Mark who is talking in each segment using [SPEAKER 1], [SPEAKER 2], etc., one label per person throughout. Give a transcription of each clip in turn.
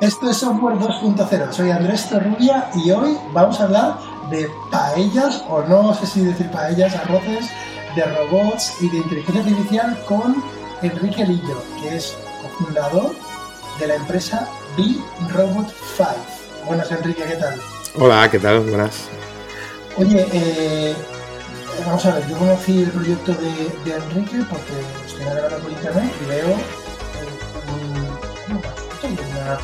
[SPEAKER 1] Esto es Software 2.0. Soy Andrés Torrubia y hoy vamos a hablar de paellas, o no sé si decir paellas, arroces, de robots y de inteligencia artificial con Enrique Lillo, que es cofundador de la empresa B-Robot 5. Buenas, Enrique, ¿qué tal?
[SPEAKER 2] Hola, ¿qué tal? Buenas.
[SPEAKER 1] Oye, eh, vamos a ver, yo conocí el proyecto de, Enrique porque estoy navegando por internet y veo eh, una,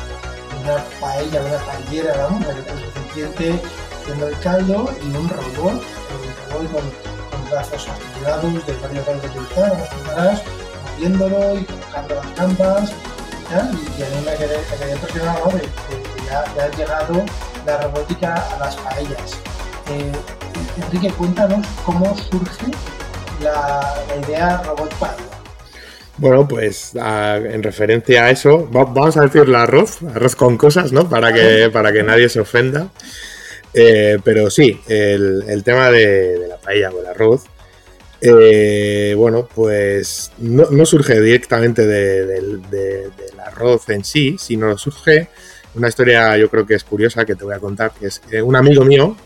[SPEAKER 1] una paella, una paellera, vamos, la que es suficiente haciendo el caldo y un robot, un robot con, con brazos articulados de varios grados de utilizar, unas moviéndolo y colocando las campas y tal, a mí me quedé, me quedé impresionado de, que ya, ya, ha llegado la robótica a las paellas. Eh, Enrique, cuéntanos cómo surge la, la idea robot paella.
[SPEAKER 2] Bueno, pues en referencia a eso, vamos a decir el arroz, arroz con cosas, ¿no? Para que, para que nadie se ofenda. Eh, pero sí, el, tema de, la paella o el arroz, eh, bueno, pues no, surge directamente del arroz en sí, sino surge una historia yo creo que es curiosa que te voy a contar, que es que un amigo mío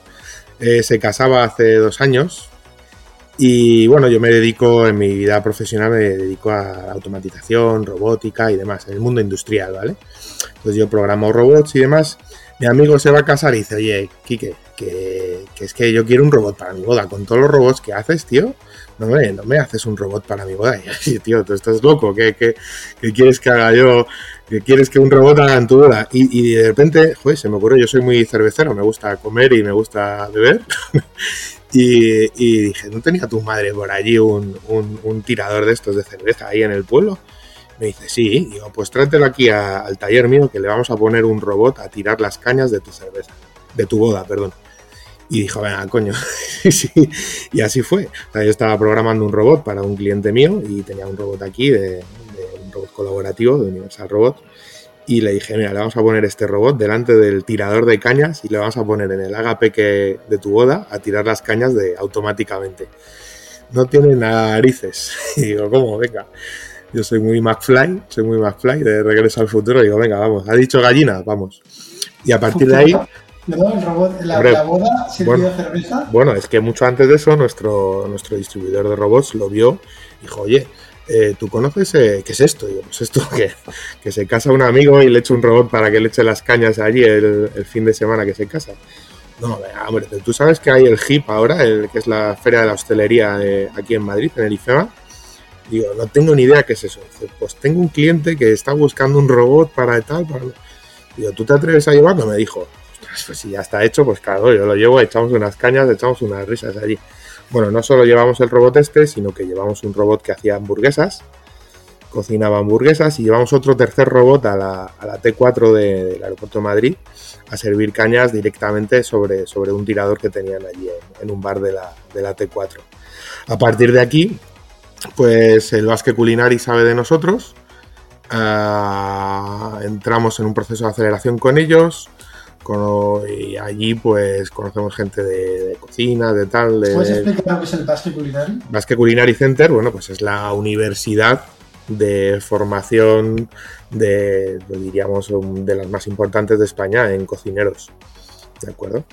[SPEAKER 2] eh, se casaba hace dos años y bueno, yo me dedico, en mi vida profesional me dedico a automatización, robótica y demás, en el mundo industrial, ¿vale? Entonces yo programo robots y demás. Mi amigo se va a casar y dice, oye, Quique, que, es que yo quiero un robot para mi boda. Con todos los robots que haces, tío, no me, no me haces un robot para mi boda. Y así, tío, tú estás loco, ¿qué, qué, quieres que haga yo? ¿Qué quieres que un robot haga en tu boda? Y, y de repente, joder, se me ocurrió, yo soy muy cervecero, me gusta comer y me gusta beber. Y, dije, ¿no tenía tu madre por allí un, tirador de estos de cerveza ahí en el pueblo? Me dice, sí. Y digo, pues tráetelo aquí al taller mío que le vamos a poner un robot a tirar las cañas de tu cerveza. De tu boda, perdón. Y dijo, venga, coño. y así fue. yo estaba programando un robot para un cliente mío y tenía un robot aquí, de, de un robot colaborativo de Universal Robot y le dije, mira, le vamos a poner este robot delante del tirador de cañas y le vamos a poner en el agape que, de tu boda a tirar las cañas de automáticamente. No tiene narices. Y digo, ¿cómo? Venga. Yo soy muy McFly, soy muy McFly de Regreso al Futuro. Y digo, venga, vamos. Ha dicho gallina, vamos. Y a partir de ahí...
[SPEAKER 1] el robot, la, boda sirvió bueno, cerveza.
[SPEAKER 2] Bueno, es que mucho antes de eso nuestro, nuestro distribuidor de robots lo vio y dijo, oye, eh, ¿tú conoces eh, qué es esto? Digo, pues esto que, que se casa un amigo y le echa un robot para que le eche las cañas allí el, fin de semana que se casa. No, hombre, tú sabes que hay el HIP ahora, el, que es la Feria de la Hostelería aquí en Madrid, en el IFEMA. Digo, no tengo ni idea qué es eso. pues tengo un cliente que está buscando un robot para tal. Para... Digo, ¿tú te atreves a llevarlo? Me dijo, pues si ya está hecho, pues claro, yo lo llevo, echamos unas cañas, echamos unas risas allí. Bueno, no solo llevamos el robot este, sino que llevamos un robot que hacía hamburguesas, cocinaba hamburguesas y llevamos otro tercer robot a la, T4 del aeropuerto de Madrid a servir cañas directamente sobre, sobre un tirador que tenían allí en, un bar de la, T4. A partir de aquí, pues el Basque Culinari sabe de nosotros, ah, entramos en un proceso de aceleración con ellos, y allí pues conocemos gente de, cocina, de tal. De,
[SPEAKER 1] ¿Puedes explicar lo que es el Basque Culinary?
[SPEAKER 2] Basque Culinary Center, bueno, pues es la universidad de formación de, diríamos, de las más importantes de España en cocineros. ¿De acuerdo?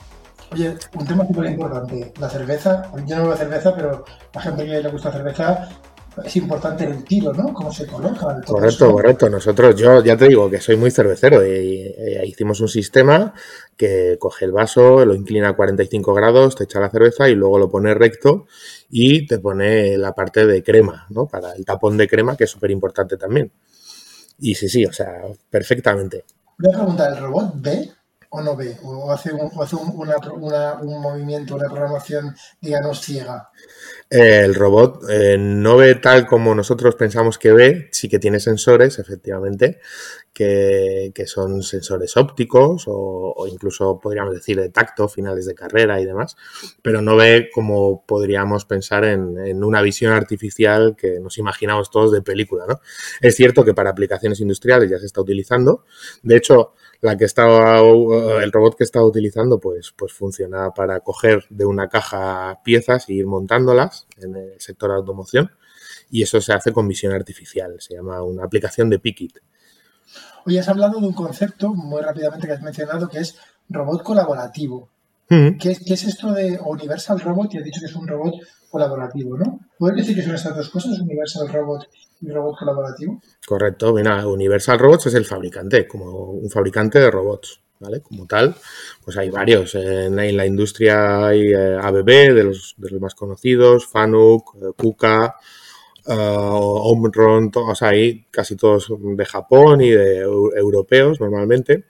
[SPEAKER 1] Oye, un tema súper importante, la cerveza. Yo no bebo cerveza, pero la gente que le gusta cerveza es importante el tiro, ¿no? Cómo se coloca.
[SPEAKER 2] Correcto, correcto. Nosotros, yo ya te digo que soy muy cervecero y, hicimos un sistema que coge el vaso, lo inclina a 45 grados, te echa la cerveza y luego lo pone recto y te pone la parte de crema, ¿no? Para el tapón de crema, que es súper importante también. Y sí, sí, o sea, perfectamente.
[SPEAKER 1] Voy a preguntar, ¿el robot ve o no ve? ¿O hace un, hace un, un movimiento, una programación, digamos, ciega?
[SPEAKER 2] el robot eh, no ve tal como nosotros pensamos que ve, sí que tiene sensores, efectivamente, que, son sensores ópticos o, incluso podríamos decir de tacto, finales de carrera y demás, pero no ve como podríamos pensar en, en, una visión artificial que nos imaginamos todos de película. ¿no? Es cierto que para aplicaciones industriales ya se está utilizando, de hecho, la que estaba, el robot que estaba utilizando, pues, pues funciona para coger de una caja piezas e ir montándolas en el sector de automoción. Y eso se hace con visión artificial. Se llama una aplicación de Pikit.
[SPEAKER 1] Hoy has hablado de un concepto muy rápidamente que has mencionado que es robot colaborativo. ¿Qué, es esto de Universal Robot? Y has dicho que es un robot colaborativo, ¿no? ¿Puedes decir que son estas dos cosas, Universal Robot y robot colaborativo?
[SPEAKER 2] Correcto, mira, Universal Robots es el fabricante, como un fabricante de robots. ¿Vale? Como tal, pues hay varios. En, la industria hay eh, ABB, de los, más conocidos, Fanuc, eh, Kuka, uh, Omron, o sea, hay casi todos de Japón y de europeos normalmente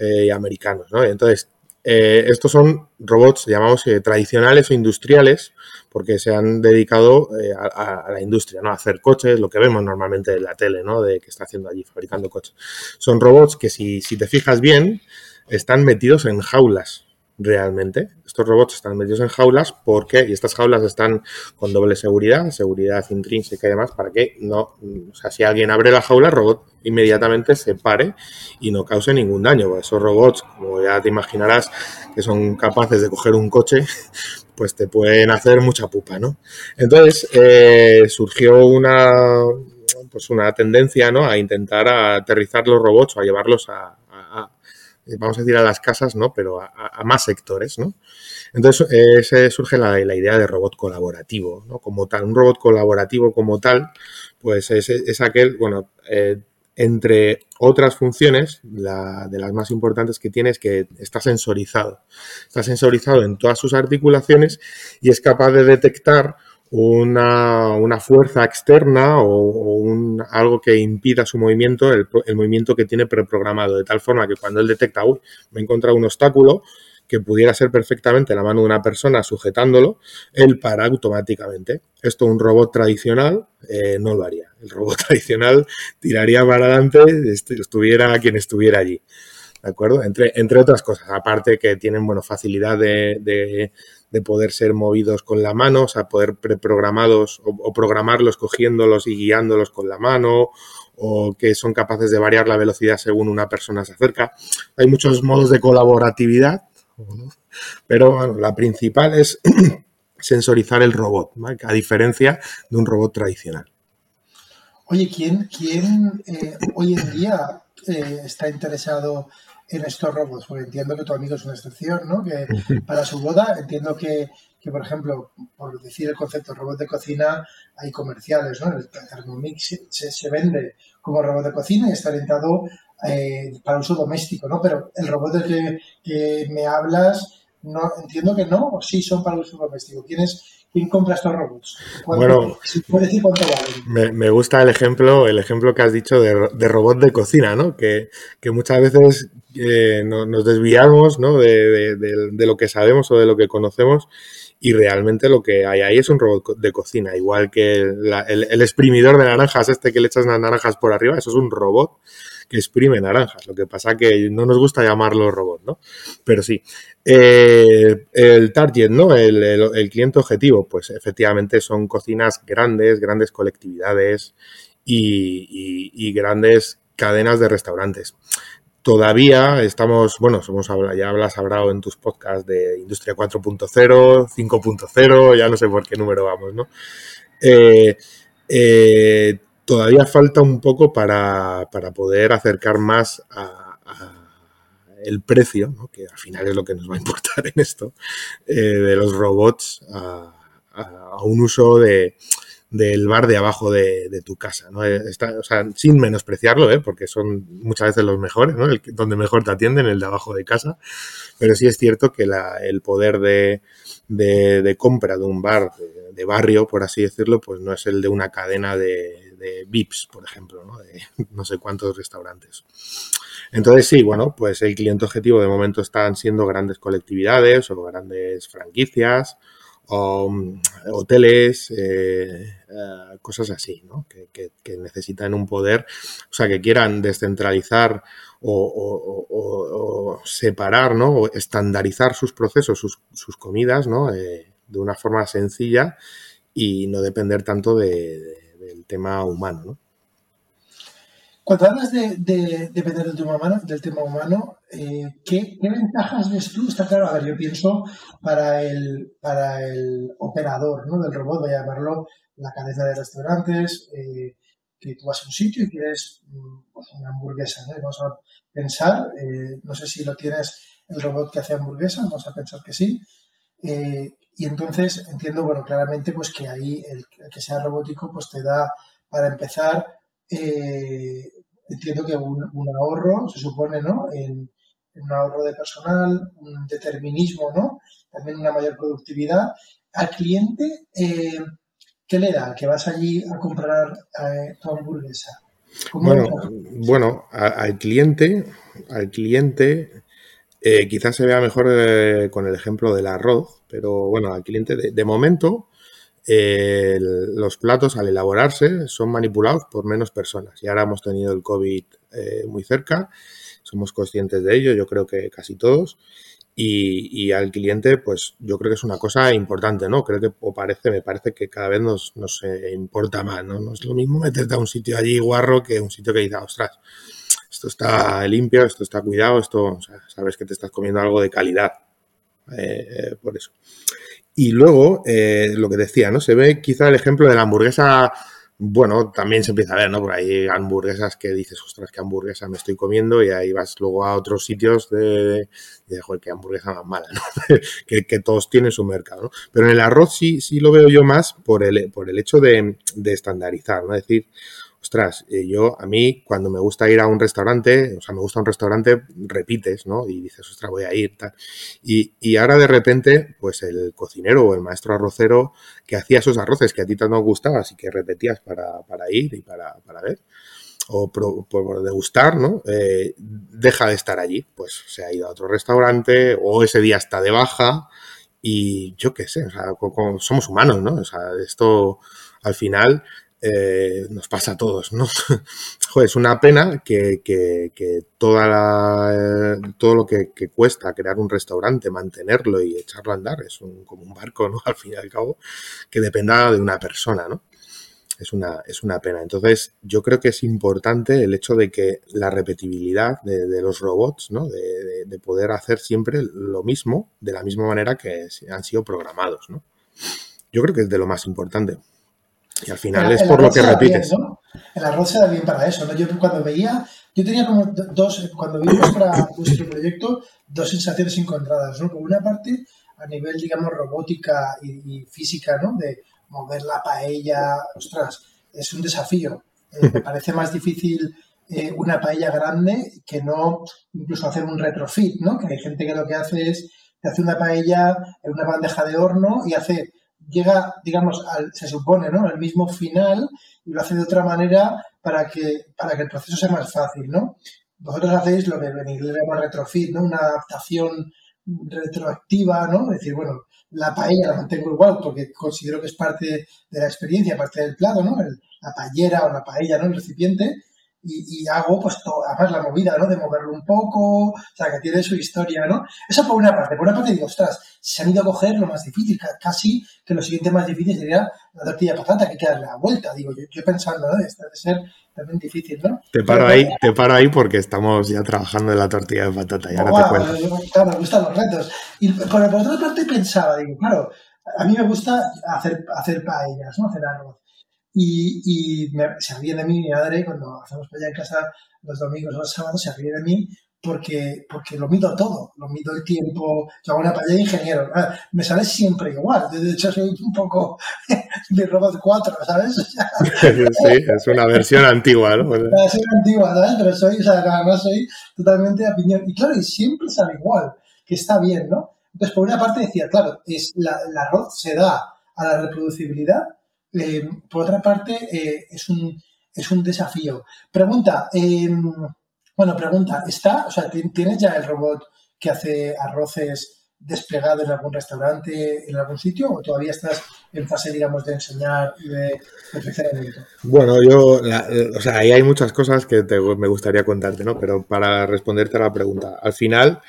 [SPEAKER 2] y americanos, ¿no? Entonces, eh, estos son robots, llamamos eh, tradicionales o industriales, porque se han dedicado eh, a, la industria, ¿no? A hacer coches, lo que vemos normalmente en la tele, ¿no? De que está haciendo allí, fabricando coches. Son robots que si, si te fijas bien, están metidos en jaulas, realmente. Estos robots están metidos en jaulas porque, y estas jaulas están con doble seguridad, seguridad intrínseca y demás, para que no, o sea, si alguien abre la jaula, el robot inmediatamente se pare y no cause ningún daño. Esos robots, como ya te imaginarás, que son capaces de coger un coche, pues te pueden hacer mucha pupa, ¿no? Entonces, eh, surgió una, pues una tendencia, ¿no? A intentar aterrizar los robots o a llevarlos a vamos a decir a las casas, ¿no? Pero a, más sectores, ¿no? Entonces eh, surge la, idea de robot colaborativo, ¿no? Como tal, un robot colaborativo como tal, pues es, aquel, bueno, eh, entre otras funciones, la, de las más importantes que tiene es que está sensorizado. Está sensorizado en todas sus articulaciones y es capaz de detectar una, fuerza externa o, un, algo que impida su movimiento, el, movimiento que tiene preprogramado, de tal forma que cuando él detecta, uy, me he encontrado un obstáculo que pudiera ser perfectamente la mano de una persona sujetándolo, él para automáticamente. Esto un robot tradicional eh, no lo haría. El robot tradicional tiraría para adelante, estuviera quien estuviera allí. ¿De acuerdo? Entre, entre otras cosas, aparte que tienen bueno, facilidad de poder ser movidos con la mano, o sea, poder preprogramados o, o programarlos cogiéndolos y guiándolos con la mano, o que son capaces de variar la velocidad según una persona se acerca. Hay muchos modos de colaboratividad, pero bueno, la principal es sensorizar el robot, a diferencia de un robot tradicional.
[SPEAKER 1] Oye, ¿quién, quién eh, hoy en día eh, está interesado en estos robots, porque entiendo que tu amigo es una excepción, ¿no? Que para su boda entiendo que, por ejemplo, por decir el concepto robot de cocina, hay comerciales, ¿no? El Thermomix se, vende como robot de cocina y está orientado eh, para uso doméstico, ¿no? Pero el robot del que, que, me hablas, no entiendo que no, o sí son para uso doméstico. ¿Quién es, ¿Quién compra estos robots?
[SPEAKER 2] Bueno, decir cuánto valen? Me, gusta el ejemplo, el ejemplo que has dicho de, robot de cocina, ¿no? Que, muchas veces eh, nos desviamos ¿no? de, lo que sabemos o de lo que conocemos y realmente lo que hay ahí es un robot de cocina, igual que el, el, exprimidor de naranjas, este que le echas las naranjas por arriba, eso es un robot que exprime naranjas. Lo que pasa que no nos gusta llamarlo robot, ¿no? Pero sí. Eh, el target, ¿no? El, cliente objetivo, pues efectivamente son cocinas grandes, grandes colectividades y, grandes cadenas de restaurantes todavía estamos, bueno, somos, ya hablas hablado en tus podcasts de Industria 4.0, 5.0, ya no sé por qué número vamos, ¿no? Eh, eh, todavía falta un poco para, poder acercar más a, el precio, que al final es lo que nos va a importar en esto, eh, de los robots a, un uso de, del bar de abajo de, tu casa. ¿no? Eh, o sea, sin menospreciarlo, ¿eh? porque son muchas veces los mejores, ¿no? el, donde mejor te atienden, el de abajo de casa, pero sí es cierto que el poder de, de, compra de un bar de, barrio, por así decirlo, pues no es el de una cadena de, de VIPs, por ejemplo, ¿no? de no sé cuántos restaurantes. Entonces sí, bueno, pues el cliente objetivo de momento están siendo grandes colectividades o grandes franquicias o mm, hoteles, eh, eh, cosas así, ¿no? Que, necesitan un poder, o sea, que quieran descentralizar o, separar, ¿no? O estandarizar sus procesos, sus, comidas, ¿no? Eh, de una forma sencilla y no depender tanto de del tema humano, ¿no?
[SPEAKER 1] Cuando hablas de, depender del tema humano, del tema humano eh, ¿qué, ventajas ves tú? Está claro, a ver, yo pienso para el, para el operador ¿no? del robot, voy a llamarlo la cadena de restaurantes, eh, que tú vas a un sitio y quieres mm, pues, una hamburguesa, ¿no? vamos a pensar, eh, no sé si lo tienes el robot que hace hamburguesas, vamos a pensar que sí. Y entonces entiendo, bueno, claramente pues que ahí el, que sea robótico pues te da, para empezar, eh, entiendo que un, ahorro, se supone, ¿no? En, un ahorro de personal, un determinismo, ¿no? También una mayor productividad. Al cliente, eh, ¿qué le da? Que vas allí a comprar tu hamburguesa.
[SPEAKER 2] Bueno, bueno al cliente, al cliente eh, quizás se vea mejor eh, con el ejemplo del arroz, pero bueno, al cliente de, momento eh, los platos al elaborarse son manipulados por menos personas. Y ahora hemos tenido el COVID muy cerca, somos conscientes de ello, yo creo que casi todos. Y, al cliente, pues yo creo que es una cosa importante, ¿no? Creo que, o parece, me parece que cada vez nos, nos importa más, ¿no? No es lo mismo meterte a un sitio allí guarro que un sitio que dice, ostras, esto está limpio, esto está cuidado, esto, sabes que te estás comiendo algo de calidad. Eh, eh, por eso. Y luego, eh, lo que decía, ¿no? Se ve quizá el ejemplo de la hamburguesa, bueno, también se empieza a ver, ¿no? Por ahí hamburguesas que dices, ostras, qué hamburguesa me estoy comiendo, y ahí vas luego a otros sitios de, de joder, qué hamburguesa más mala, ¿no? que, todos tienen su mercado, ¿no? Pero en el arroz sí, sí lo veo yo más por el, por el hecho de, de estandarizar, ¿no? Es decir, ostras, eh, yo a mí cuando me gusta ir a un restaurante, o sea, me gusta un restaurante, repites, ¿no? Y dices, ostras, voy a ir, tal. Y, ahora de repente, pues el cocinero o el maestro arrocero que hacía esos arroces que a ti tanto gustabas y que repetías para, ir y para, ver, o por, degustar, ¿no? Eh, deja de estar allí, pues se ha ido a otro restaurante o ese día está de baja y yo qué sé, o sea, somos humanos, ¿no? O sea, esto al final eh, nos pasa a todos, ¿no? Joder, es una pena que, toda todo lo que, cuesta crear un restaurante, mantenerlo y echarlo a andar, es un, como un barco, ¿no? Al fin y al cabo, que dependa de una persona, ¿no? Es una, es una pena. Entonces, yo creo que es importante el hecho de que la repetibilidad de, los robots, ¿no? De, de, poder hacer siempre lo mismo, de la misma manera que han sido programados, ¿no? Yo creo que es de lo más importante. Y al final es por lo que repites.
[SPEAKER 1] El arroz se da bien para eso. ¿no? Yo cuando veía, yo tenía como dos, cuando vi nuestra, nuestro proyecto, dos sensaciones encontradas. ¿no? Por una parte, a nivel, digamos, robótica y, física, ¿no? De mover la paella, ostras, es un desafío. Eh, me parece más difícil eh, una paella grande que no incluso hacer un retrofit, ¿no? Que hay gente que lo que hace es, que hace una paella en una bandeja de horno y hace llega, digamos, al, se supone, ¿no? Al mismo final y lo hace de otra manera para que, para que el proceso sea más fácil, ¿no? Vosotros hacéis lo que en inglés llama retrofit, ¿no? Una adaptación retroactiva, ¿no? Es decir, bueno, la paella la mantengo igual porque considero que es parte de la experiencia, parte del plato, ¿no? la paellera o la paella, ¿no? El recipiente, y, hago pues todo, además la movida, ¿no? De moverlo un poco, o sea, que tiene su historia, ¿no? Eso por una parte. Por una parte digo, ostras, se han ido a coger lo más difícil, casi que lo siguiente más difícil sería la tortilla de patata, que hay que darle la vuelta, digo, yo, yo pensando, ¿no? Esto debe ser también difícil, ¿no?
[SPEAKER 2] Te paro ahí, te paro ahí porque estamos ya trabajando en la tortilla de patata, ya no te cuento.
[SPEAKER 1] Claro, me gustan los retos. Y por, por otra parte pensaba, digo, claro, a mí me gusta hacer, hacer paellas, ¿no? Hacer arroz. Y, se ríe de mí mi madre cuando hacemos allá en casa los domingos o los sábados, se ríe de mí porque, porque lo mido todo, lo mido el tiempo, yo hago una paella de ingeniero, ah, me sale siempre igual, de hecho soy un poco de Robot 4, ¿sabes?
[SPEAKER 2] sí, es una versión antigua, ¿no?
[SPEAKER 1] Una antigua, ¿sabes? Pero soy, o sea, además soy totalmente de opinión, y claro, y siempre sale igual, que está bien, ¿no? Entonces, por una parte decía, claro, es la, el arroz se da a la reproducibilidad, eh, por otra parte, eh, es, un, es un desafío. Pregunta, em, bueno, pregunta, ¿está, o sea, tienes ya el robot que hace arroces desplegado en algún restaurante, en algún sitio, o todavía estás en fase, digamos, de enseñar y de perfeccionamiento?
[SPEAKER 2] Bueno, yo, eh, o sea, ahí hay muchas cosas que me gustaría contarte, ¿no? Pero para responderte a la pregunta, al final,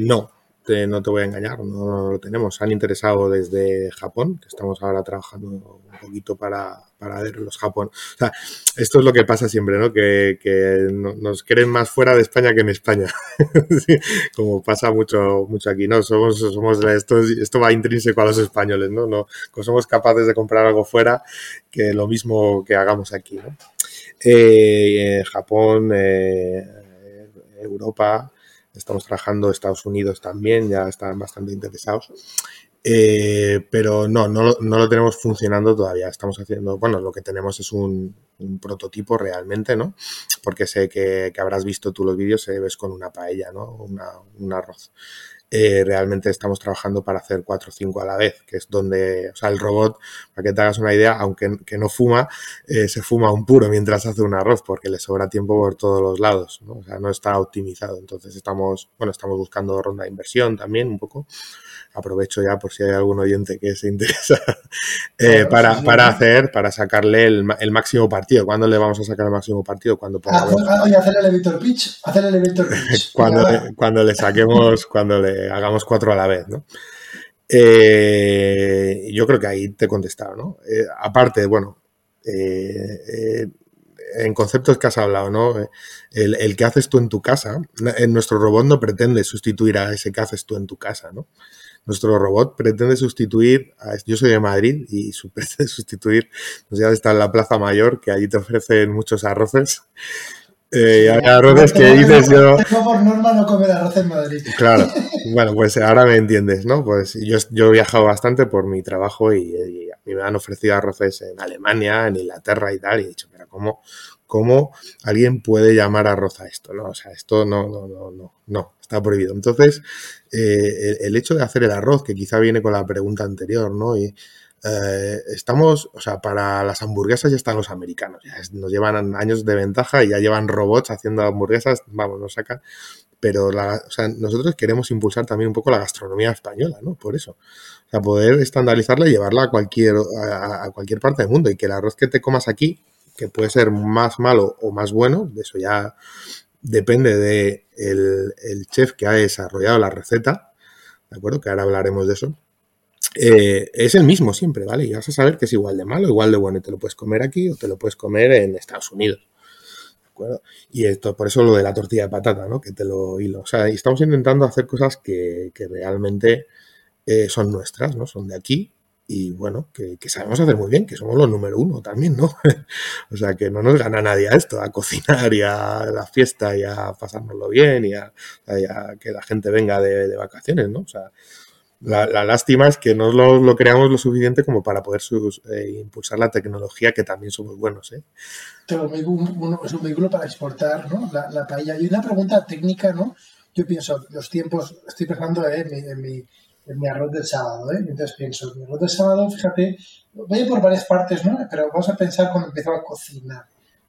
[SPEAKER 2] no, te, no te voy a engañar, no, lo tenemos. Han interesado desde Japón, que estamos ahora trabajando un poquito para, para ver los Japón. Esto es lo que pasa siempre, ¿no? Que, que nos quieren más fuera de España que en España. como pasa mucho, mucho aquí, ¿no? Somos, somos esto, esto va intrínseco a los españoles, ¿no? no somos capaces de comprar algo fuera que lo mismo que hagamos aquí, ¿no? Eh, Japón, eh, Europa, estamos trabajando, Estados Unidos también, ya están bastante interesados. Eh, pero no, no, lo tenemos funcionando todavía. Estamos haciendo, bueno, lo que tenemos es un, prototipo realmente, ¿no? Porque sé que, habrás visto tú los vídeos, se ves con una paella, ¿no? Una, un arroz. Eh, realmente estamos trabajando para hacer 4 o 5 a la vez, que es donde, o sea, el robot, para que te hagas una idea, aunque que no fuma, eh, se fuma un puro mientras hace un arroz, porque le sobra tiempo por todos los lados, ¿no? O sea, no está optimizado. Entonces estamos, bueno, estamos buscando ronda de inversión también un poco aprovecho ya por si hay algún oyente que se interesa, eh, para, para hacer, para sacarle el, el, máximo partido. ¿Cuándo le vamos a sacar el máximo partido? Cuando
[SPEAKER 1] ah, ah, oye, hacer el elevator pitch, hacer el elevator pitch.
[SPEAKER 2] cuando, le, cuando le saquemos, cuando le hagamos cuatro a la vez, ¿no? Eh, yo creo que ahí te he contestado, ¿no? Eh, aparte, bueno, en conceptos que has hablado, ¿no? El, el, que haces tú en tu casa, en nuestro robot no pretende sustituir a ese que haces tú en tu casa, ¿no? Nuestro robot pretende sustituir, a, yo soy de Madrid y pretende sustituir, pues ya está en la Plaza Mayor, que allí te ofrecen muchos arroces. Eh, hay arroces que dices yo...
[SPEAKER 1] por norma no comer arroz en Madrid.
[SPEAKER 2] Claro, bueno, pues ahora me entiendes, ¿no? Pues yo, yo he viajado bastante por mi trabajo y, y a mí me han ofrecido arroces en Alemania, en Inglaterra y tal, y he dicho, pero ¿cómo, cómo alguien puede llamar a esto, ¿no? O sea, esto no, no, no, no, no, está prohibido. Entonces, eh, el, hecho de hacer el arroz, que quizá viene con la pregunta anterior, ¿no? Y, eh, estamos, o sea, para las hamburguesas ya están los americanos, ya nos llevan años de ventaja y ya llevan robots haciendo hamburguesas, vamos, nos sacan, pero nosotros queremos impulsar también un poco la gastronomía española, ¿no? Por eso, o sea, poder estandarizarla y llevarla a cualquier, a cualquier parte del mundo y que el arroz que te comas aquí que puede ser más malo o más bueno, de eso ya depende de el, chef que ha desarrollado la receta, ¿de acuerdo? Que ahora hablaremos de eso. Eh, es el mismo siempre, ¿vale? Y vas a saber que es igual de malo, igual de bueno, y te lo puedes comer aquí o te lo puedes comer en Estados Unidos. ¿De acuerdo? Y esto, por eso lo de la tortilla de patata, ¿no? Que te lo hilo. O sea, estamos intentando hacer cosas que, realmente eh, son nuestras, ¿no? Son de aquí y bueno, que, sabemos hacer muy bien, que somos los número uno también, ¿no? o sea, que no nos gana nadie a esto, a cocinar y a la fiesta y a pasárnoslo bien y a, que la gente venga de, vacaciones, ¿no? O sea, la, lástima es que no lo, creamos lo suficiente como para poder eh, impulsar la tecnología, que también somos buenos, ¿eh?
[SPEAKER 1] Pero es un vehículo para exportar, ¿no? La, la paella. Y una pregunta técnica, ¿no? Yo pienso, los tiempos, estoy pensando eh, en mi en mi arroz del sábado, ¿eh? Entonces pienso, mi arroz del sábado, fíjate, voy por varias partes, ¿no? Pero vamos a pensar cuando empiezo a cocinar.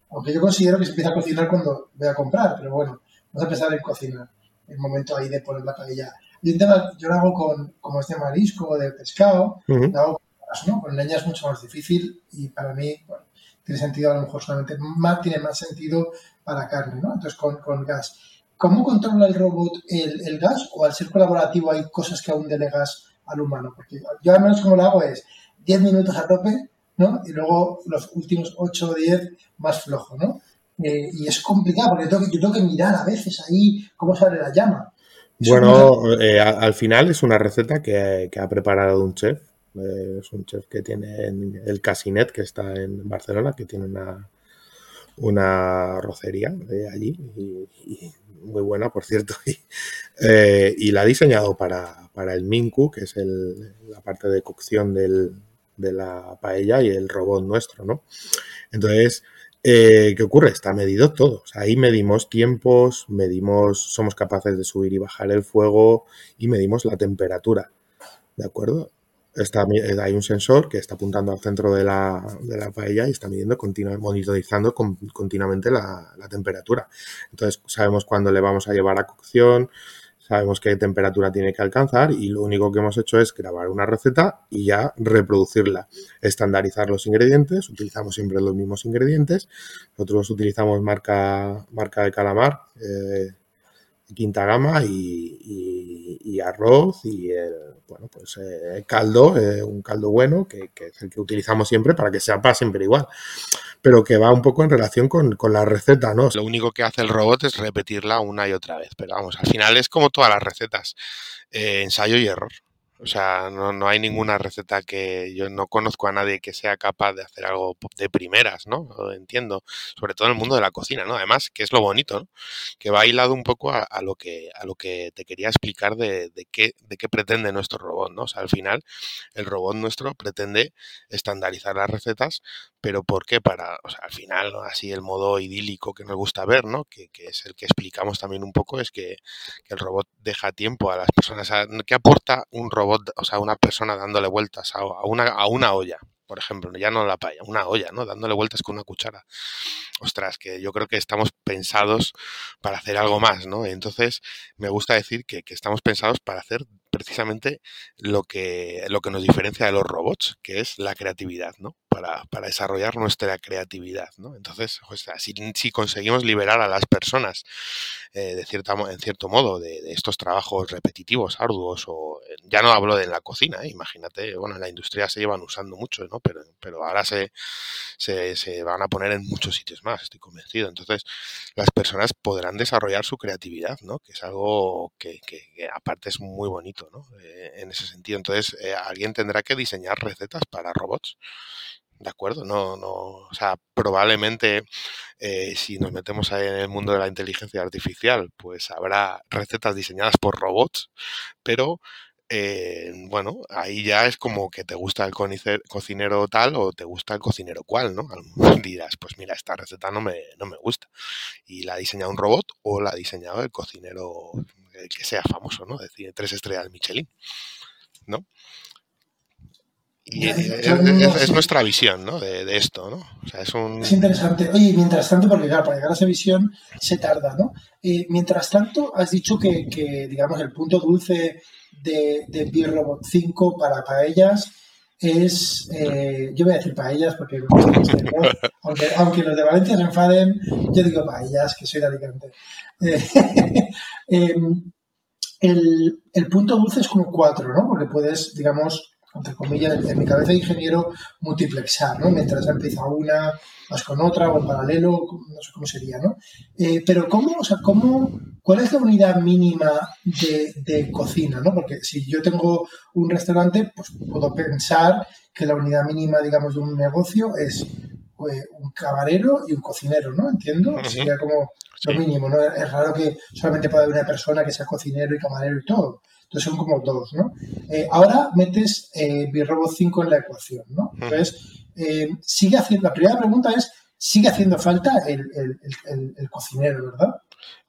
[SPEAKER 1] Aunque yo considero que se empieza a cocinar cuando voy a comprar, pero bueno, vamos a pensar en cocinar. El momento ahí de poner la paella. Yo, yo lo hago con, como este marisco o de pescado, lo hago con, ¿no? con leña es mucho más difícil y para mí, bueno, tiene sentido a lo mejor solamente, más, tiene más sentido para carne, ¿no? Entonces con, con gas. ¿Cómo controla el robot el, gas? ¿O al ser colaborativo hay cosas que aún delegas al humano? Porque yo al menos como lo hago es 10 minutos a tope, ¿no? Y luego los últimos 8 o 10 más flojo, ¿no? Eh, y es complicado porque yo tengo, que, mirar a veces ahí cómo sale la llama.
[SPEAKER 2] bueno, eh, al final es una receta que, ha preparado un chef. Eh, es un chef que tiene el Casinet, que está en Barcelona, que tiene una, una rocería de allí y muy buena, por cierto, eh, y, la ha diseñado para, el Minku, que es la parte de cocción de la paella y el robot nuestro, ¿no? Entonces, eh, ¿qué ocurre? Está medido todo. ahí medimos tiempos, medimos, somos capaces de subir y bajar el fuego y medimos la temperatura. ¿De acuerdo? Eh, hay un sensor que está apuntando al centro de la, paella y está midiendo, monitorizando continuamente la, temperatura. Entonces sabemos cuándo le vamos a llevar a cocción, sabemos qué temperatura tiene que alcanzar y lo único que hemos hecho es grabar una receta y ya reproducirla, estandarizar los ingredientes, utilizamos siempre los mismos ingredientes, nosotros utilizamos marca, marca de calamar, eh,
[SPEAKER 3] quinta gama y, arroz y el, bueno, pues eh, caldo, eh, un caldo bueno, que, es el que utilizamos siempre para que sepa siempre igual, pero que va un poco en relación con, con, la receta, ¿no?
[SPEAKER 2] Lo único que hace el robot es repetirla una y otra vez, pero vamos, al final es como todas las recetas, eh, ensayo y error. O sea, no, no, hay ninguna receta que yo no conozco a nadie que sea capaz de hacer algo de primeras, ¿no? entiendo, sobre todo en el mundo de la cocina, ¿no? Además, que es lo bonito, ¿no? Que va hilado un poco a, lo que a lo que te quería explicar de, de, qué de qué pretende nuestro robot, ¿no? O sea, al final el robot nuestro pretende estandarizar las recetas, pero ¿por qué? Para, o sea, al final, así el modo idílico que nos gusta ver, ¿no? Que, que es el que explicamos también un poco, es que, que el robot deja tiempo a las personas. ¿Qué aporta un robot? O sea, una persona dándole vueltas a, una, a una olla, por ejemplo, ya no la paella, una olla, ¿no? Dándole vueltas con una cuchara. Ostras, que yo creo que estamos pensados para hacer algo más, ¿no? Entonces, me gusta decir que, que estamos pensados para hacer precisamente lo que, lo que nos diferencia de los robots, que es la creatividad, ¿no? Para, para desarrollar nuestra creatividad, ¿no? Entonces, pues, si, conseguimos liberar a las personas eh, de cierta, en cierto modo de, estos trabajos repetitivos, arduos, o eh, ya no hablo de la cocina, ¿eh? imagínate, bueno, en la industria se llevan usando mucho, ¿no? Pero, pero ahora se, se, van a poner en muchos sitios más, estoy convencido. Entonces, las personas podrán desarrollar su creatividad, ¿no? Que es algo que, que aparte es muy bonito. Eh, en ese sentido. Entonces, eh, alguien tendrá que diseñar recetas para robots. ¿De acuerdo? No, no, o sea, probablemente eh, si nos metemos ahí en el mundo de la inteligencia artificial, pues habrá recetas diseñadas por robots, pero bueno, ahí ya es como que te gusta el cocinero tal o te gusta el cocinero cual, ¿no? Dirás, pues mira, esta receta no me, no me gusta. Y la ha diseñado un robot o la ha diseñado el cocinero que sea famoso, ¿no? Decir, tres estrellas Michelin, ¿no? Y es, nuestra visión, ¿no? De, esto, ¿no? O sea, es, un...
[SPEAKER 1] es interesante. Oye, mientras tanto, porque claro, para llegar a esa visión se tarda, ¿no? Eh, mientras tanto, has dicho que, que, digamos, el punto dulce de, de Robot 5 para paellas es, eh, yo voy a decir paellas porque aunque, aunque los de Valencia se enfaden, yo digo paellas, que soy de Alicante. Eh, em, el, el, punto dulce es como cuatro, ¿no? Porque puedes, digamos, entre comillas, en mi cabeza de ingeniero, multiplexar, ¿no? Mientras empieza una, vas con otra o en paralelo, no sé cómo sería, ¿no? Eh, pero ¿cómo, o sea, cómo, cuál es la unidad mínima de, de, cocina, ¿no? Porque si yo tengo un restaurante, pues puedo pensar que la unidad mínima, digamos, de un negocio es pues, un camarero y un cocinero, ¿no? Entiendo, sería como lo mínimo, ¿no? Es raro que solamente pueda haber una persona que sea cocinero y camarero y todo. Entonces son como dos, ¿no? Eh, ahora metes eh, Birrobot 5 en la ecuación, ¿no? Entonces, eh, sigue haciendo, la primera pregunta es, ¿sigue haciendo falta el, cocinero, verdad?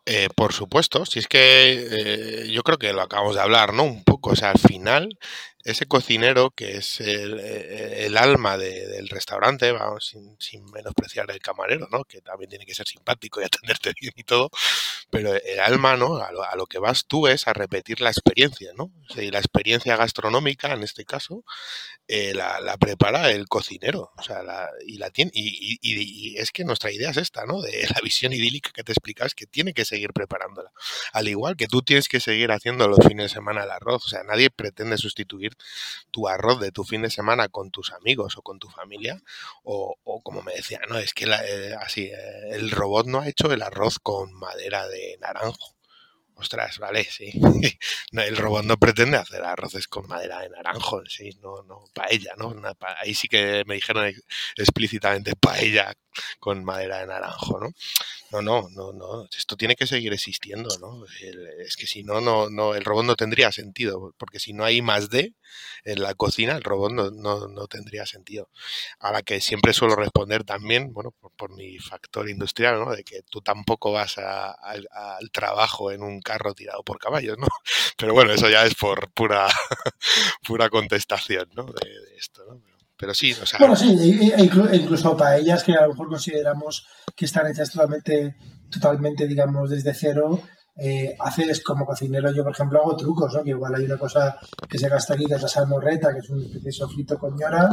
[SPEAKER 2] Eh, por supuesto, si es que yo creo que lo acabamos de hablar, ¿no? Un poco, o sea, al final ese cocinero que es el, eh, alma del restaurante, vamos, sin, menospreciar el camarero, ¿no? Que también tiene que ser simpático y atenderte bien y todo, pero el alma, ¿no? A lo, que vas tú es a repetir la experiencia, ¿no? y la experiencia gastronómica, en este caso, eh, la, prepara el cocinero, o sea, y la tiene, y, y, es que nuestra idea es esta, ¿no? De la visión idílica que te explicas, que tiene que seguir preparándola. Al igual que tú tienes que seguir haciendo los fines de semana el arroz, o sea, nadie pretende sustituir tu arroz de tu fin de semana con tus amigos o con tu familia, o, como me decía, no, es que eh, así, eh, el robot no ha hecho el arroz con madera de naranjo. Ostras, vale, sí. el robot no pretende hacer arroces con madera de naranjo, sí, no, no, paella, ¿no? ahí sí que me dijeron explícitamente paella con madera de naranjo, ¿no? No, no, no, no. Esto tiene que seguir existiendo, ¿no? es que si no, no, no, el robot no tendría sentido, porque si no hay más de en la cocina, el robot no, no, tendría sentido. A la que siempre suelo responder también, bueno, por, mi factor industrial, ¿no? De que tú tampoco vas al trabajo en un carro tirado por caballos, ¿no? Pero bueno, eso ya es por pura, pura contestación, ¿no? De, esto, ¿no? Pero sí, o sea...
[SPEAKER 1] Bueno, sí, e, e incluso para ellas que a lo mejor consideramos que están hechas totalmente, totalmente digamos, desde cero, eh, haces como cocinero, yo por ejemplo hago trucos, ¿no? Que igual hay una cosa que se gasta aquí, que es la salmorreta, que es un especie de sofrito con ñora,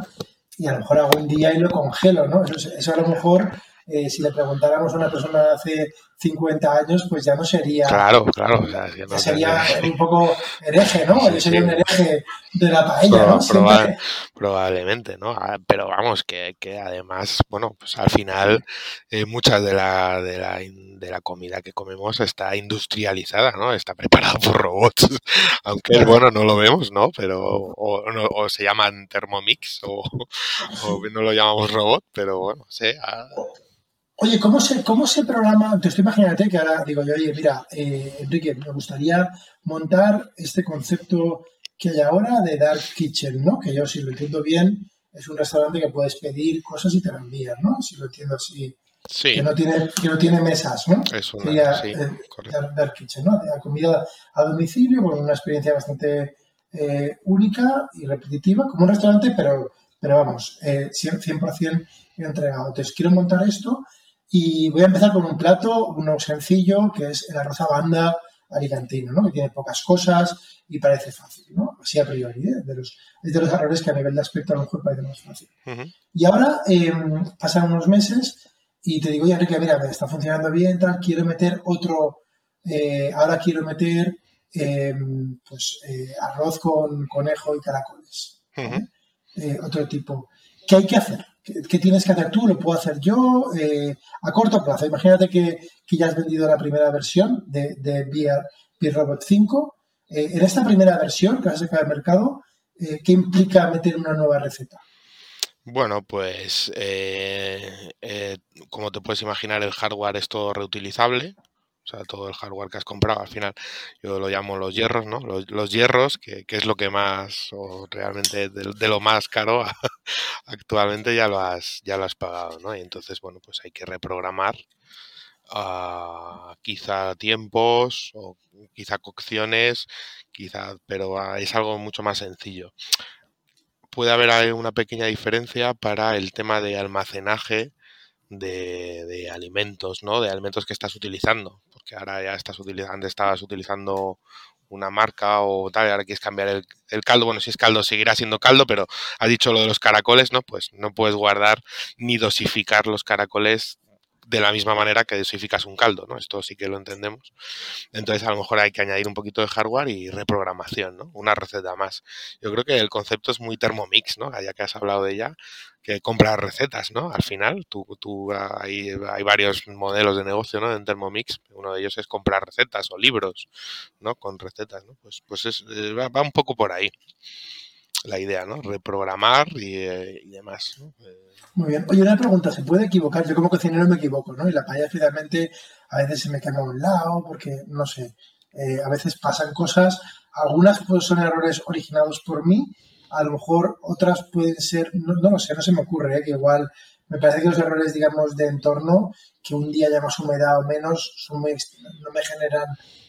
[SPEAKER 1] y a lo mejor hago un día y lo congelo, ¿no? Eso, eso a lo mejor eh, si le preguntáramos a una persona hace 50 años, pues ya no sería.
[SPEAKER 2] Claro, claro. O sea,
[SPEAKER 1] ya sería un poco hereje, ¿no? Yo sería un hereje de la paella, ¿no?
[SPEAKER 2] probablemente, ¿no? Ah, pero vamos, que, que además, bueno, pues al final, eh, muchas de la, de la, de la comida que comemos está industrializada, ¿no? Está preparada por robots. Aunque, bueno, no lo vemos, ¿no? Pero, o, o se llaman Thermomix, o, o, no lo llamamos robot, pero bueno, sé. Ah,
[SPEAKER 1] Oye, ¿cómo se, ¿cómo se programa? Te estoy imagínate que ahora digo yo, oye, mira, eh, Enrique, me gustaría montar este concepto que hay ahora de Dark Kitchen, ¿no? Que yo, si lo entiendo bien, es un restaurante que puedes pedir cosas y te lo envían, ¿no? Si lo entiendo así.
[SPEAKER 2] Sí.
[SPEAKER 1] Que no tiene, que no tiene mesas, ¿no?
[SPEAKER 2] Es una, sí, eh,
[SPEAKER 1] Dark, Kitchen, ¿no? De comida a domicilio con una experiencia bastante eh, única y repetitiva, como un restaurante, pero, pero vamos, 100%, entregado. Entonces, quiero montar esto y voy a empezar con un plato, uno sencillo, que es el arroz a banda alicantino, ¿no? que tiene pocas cosas y parece fácil, ¿no? así a priori, ¿eh? de los, es de los errores que a nivel de aspecto a lo mejor parece más fácil. Y ahora em, pasan unos meses y te digo, oye Enrique, mira, me está funcionando bien, tal, quiero meter otro, eh, ahora quiero meter em, pues, eh, arroz con conejo y caracoles, otro tipo. ¿Qué hay que hacer? ¿Qué, tienes que hacer tú? ¿Lo puedo hacer yo? Eh, a corto plazo. Imagínate que, ya has vendido la primera versión de, de Beer, Robot 5. Eh, en esta primera versión que vas a sacar al mercado, eh, ¿qué implica meter una nueva receta?
[SPEAKER 2] Bueno, pues como te puedes imaginar, el hardware es todo reutilizable. O sea, todo el hardware que has comprado, al final yo lo llamo los hierros, ¿no? Los, hierros, que, es lo que más, o realmente de, lo más caro, actualmente ya lo has, ya lo has pagado, ¿no? Y entonces, bueno, pues hay que reprogramar uh, quizá tiempos o quizá cocciones, quizá, pero es algo mucho más sencillo. Puede haber una pequeña diferencia para el tema de almacenaje de, alimentos, ¿no? De alimentos que estás utilizando que ahora ya estás utilizando, estabas utilizando una marca o tal, ahora quieres cambiar el, el, caldo, bueno, si es caldo seguirá siendo caldo, pero has dicho lo de los caracoles, ¿no? Pues no puedes guardar ni dosificar los caracoles de la misma manera que dosificas un caldo, ¿no? Esto sí que lo entendemos. Entonces, a lo mejor hay que añadir un poquito de hardware y reprogramación, ¿no? Una receta más. Yo creo que el concepto es muy Thermomix, ¿no? Ya que has hablado de ella, que compras recetas, ¿no? Al final, tú, tú hay, hay varios modelos de negocio, ¿no? En Thermomix. Uno de ellos es comprar recetas o libros, ¿no? Con recetas, ¿no? Pues, pues es, eh, va, un poco por ahí la idea, ¿no? Reprogramar y, eh, demás, ¿no? Eh,
[SPEAKER 1] muy bien. Oye, una pregunta, ¿se puede equivocar? Yo como cocinero me equivoco, ¿no? Y la paella finalmente a veces se me quema a un lado porque, no sé, eh, a veces pasan cosas. Algunas pues, son errores originados por mí, a lo mejor otras pueden ser, no, no lo sé, no se me ocurre, ¿eh? que igual me parece que los errores, digamos, de entorno, que un día haya más humedad o menos, son muy, no me generan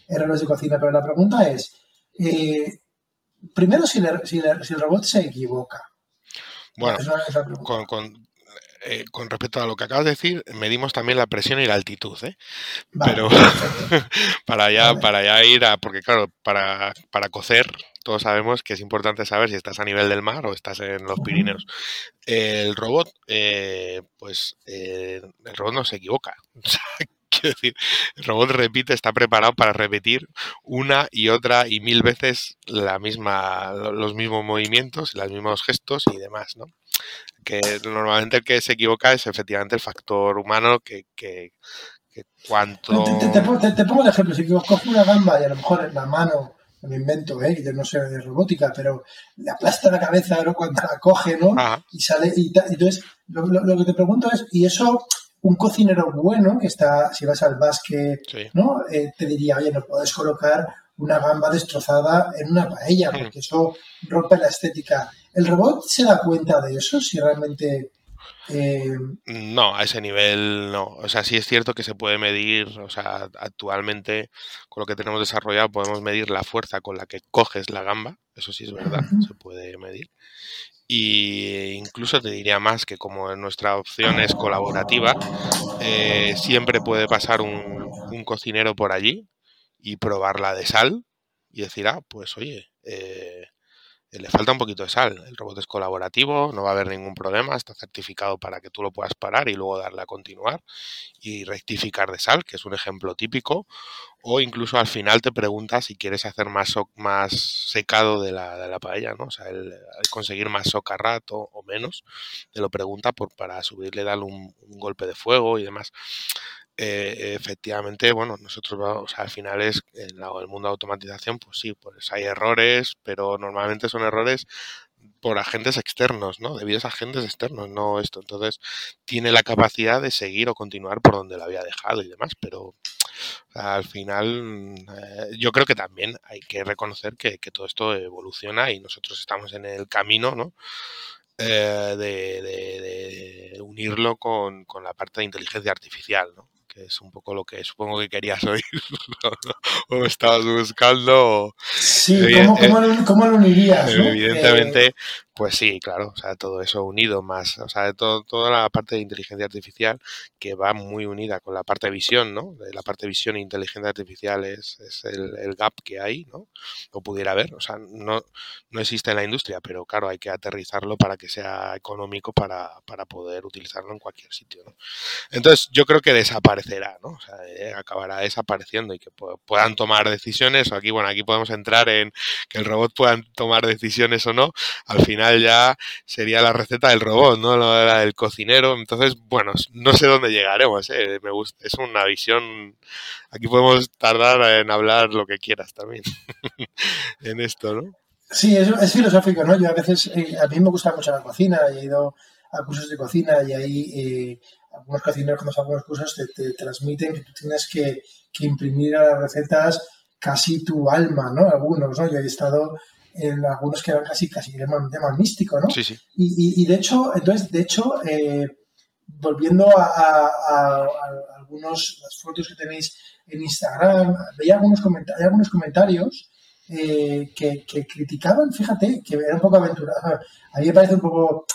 [SPEAKER 1] errores de cocina. Pero la pregunta es, eh, primero si, si, el robot se equivoca.
[SPEAKER 2] Bueno, con, con, eh, con respecto a lo que acabas de decir, medimos también la presión y la altitud, ¿eh? Pero para ya, para ya ir a, porque claro, para, para cocer, todos sabemos que es importante saber si estás a nivel del mar o estás en los Pirineos. El robot, eh, pues el robot no se equivoca. quiero decir, el robot repite, está preparado para repetir una y otra y mil veces la misma, los mismos movimientos, los mismos gestos y demás, ¿no? que normalmente el que se equivoca es efectivamente el factor humano que, que, cuanto...
[SPEAKER 1] Te, pongo el ejemplo, si cojo una gamba y a lo mejor en la mano, me invento, ¿eh? yo no sé de robótica, pero le aplasta la cabeza ¿no? cuando la coge, ¿no? Y sale, y entonces lo, lo, que te pregunto es, ¿y eso un cocinero bueno que está, si vas al básquet, ¿no? Eh, te diría, oye, no puedes colocar una gamba destrozada en una paella, hmm. porque eso rompe la estética. ¿El robot se da cuenta de eso? Si realmente... Eh,
[SPEAKER 2] no, a ese nivel no. O sea, sí es cierto que se puede medir, o sea, actualmente con lo que tenemos desarrollado podemos medir la fuerza con la que coges la gamba, eso sí es verdad, se puede medir. Y incluso te diría más que como nuestra opción es colaborativa, eh, siempre puede pasar un, un cocinero por allí y probar la de sal y decir, ah, pues oye, eh, le falta un poquito de sal. El robot es colaborativo, no va a haber ningún problema, está certificado para que tú lo puedas parar y luego darle a continuar y rectificar de sal, que es un ejemplo típico. O incluso al final te pregunta si quieres hacer más, más secado de la, de la paella, ¿no? O sea, el, conseguir más socarrat o, menos, te lo pregunta por, para subirle, darle un golpe de fuego y demás. Eh, efectivamente, bueno, nosotros o sea, al final es en el mundo de automatización, pues sí, pues hay errores, pero normalmente son errores por agentes externos, ¿no? Debidos a agentes externos, no esto. Entonces, tiene la capacidad de seguir o continuar por donde lo había dejado y demás, pero al final eh, yo creo que también hay que reconocer que, todo esto evoluciona y nosotros estamos en el camino, ¿no? Eh, de, de, unirlo con, con, la parte de inteligencia artificial, ¿no? Que es un poco lo que supongo que querías oír o estabas buscando.
[SPEAKER 1] Sí, ¿cómo, cómo, lo, cómo lo unirías?
[SPEAKER 2] Evidentemente, eh, pues sí, claro, o sea, todo eso unido más, o sea, todo, toda la parte de inteligencia artificial que va muy unida con la parte de visión, ¿no? La parte de visión e inteligencia artificial es, es el, el, gap que hay, ¿no? O pudiera haber, o sea, no, no existe en la industria, pero claro, hay que aterrizarlo para que sea económico para, para poder utilizarlo en cualquier sitio, ¿no? Entonces, yo creo que desaparecerá, ¿no? O sea, eh, acabará desapareciendo y que puedan tomar decisiones, o aquí, bueno, aquí podemos entrar en que el robot puedan tomar decisiones o no, al final ya sería la receta del robot, ¿no? La del cocinero. Entonces, bueno, no sé dónde llegaremos, ¿eh? Me gusta, es una visión. Aquí podemos tardar en hablar lo que quieras también en esto, ¿no?
[SPEAKER 1] Sí, es, es, filosófico, ¿no? Yo a veces, eh, a mí me gusta mucho la cocina he ido a cursos de cocina y ahí eh, algunos cocineros cuando hacen algunos cursos te, te, transmiten que tú tienes que, que imprimir a las recetas casi tu alma, ¿no? Algunos, ¿no? Yo he estado en algunos que eran casi, casi de tema místico, ¿no?
[SPEAKER 2] Sí, sí.
[SPEAKER 1] Y, y, y, de hecho, entonces, de hecho, eh, volviendo a, a, a, a, algunos, las fotos que tenéis en Instagram, veía algunos, comentarios, algunos comentarios eh, que, que, criticaban, fíjate, que era un poco aventurado. A mí me parece un poco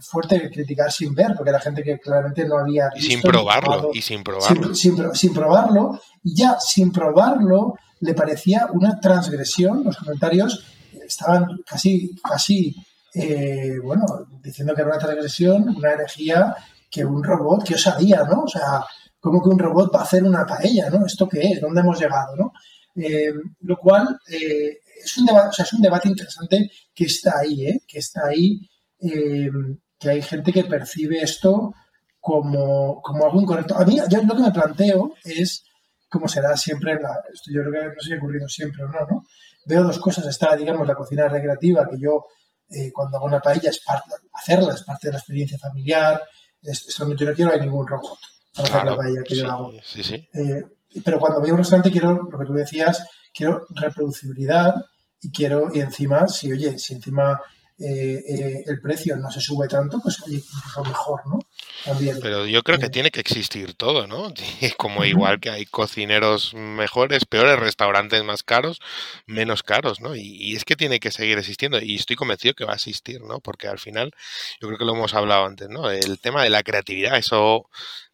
[SPEAKER 1] fuerte criticar sin ver, porque era gente que claramente no había
[SPEAKER 2] visto. Y sin probarlo, probado, y sin probarlo.
[SPEAKER 1] Sin, sin, sin, probarlo, y ya sin probarlo le parecía una transgresión, los comentarios estaban casi, casi eh, bueno, diciendo que era una transgresión, una herejía, que un robot, que osadía, ¿no? O sea, ¿cómo que un robot va a hacer una paella, ¿no? ¿Esto qué es? ¿Dónde hemos llegado, no? Eh, lo cual eh, es, un debate, o sea, es un debate interesante que está ahí, ¿eh? Que está ahí, eh, que hay gente que percibe esto como, como algo incorrecto. A mí, yo lo que me planteo es, como será siempre, la, esto yo creo que no se ha ocurrido siempre o no, ¿no? Veo dos cosas. Está, digamos, la cocina recreativa, que yo eh, cuando hago una paella es parte, hacerla es parte de la experiencia familiar. Es, es donde yo no quiero hay ningún robot para hacer la paella que
[SPEAKER 2] sí,
[SPEAKER 1] yo hago.
[SPEAKER 2] Sí, sí.
[SPEAKER 1] Eh, pero cuando voy a un restaurante quiero, lo que tú decías, quiero reproducibilidad y quiero, y encima, si oye, si encima eh, eh, el precio no se sube tanto, pues oye, incluso mejor, ¿no? También.
[SPEAKER 2] Pero yo creo que eh, tiene que existir todo, ¿no? Como igual que hay cocineros mejores, peores, restaurantes más caros, menos caros, ¿no? Y, y, es que tiene que seguir existiendo y estoy convencido que va a existir, ¿no? Porque al final, yo creo que lo hemos hablado antes, ¿no? El tema de la creatividad, eso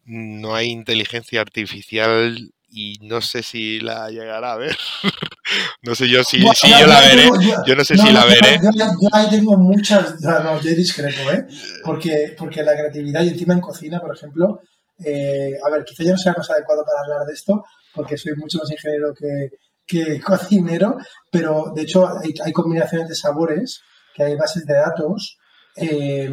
[SPEAKER 2] no hay inteligencia artificial y no sé si la llegará a ver. no sé yo si, bueno, si yo, la veré. Tengo, yo, yo, no sé no, si la veré.
[SPEAKER 1] Yo, yo, ahí tengo muchas. No, yo discrepo, ¿eh? Porque, porque la creatividad y encima en cocina, por ejemplo. Eh, a ver, quizá yo no sea más adecuado para hablar de esto, porque soy mucho más ingeniero que, que cocinero, pero de hecho hay, hay, combinaciones de sabores, que hay bases de datos eh,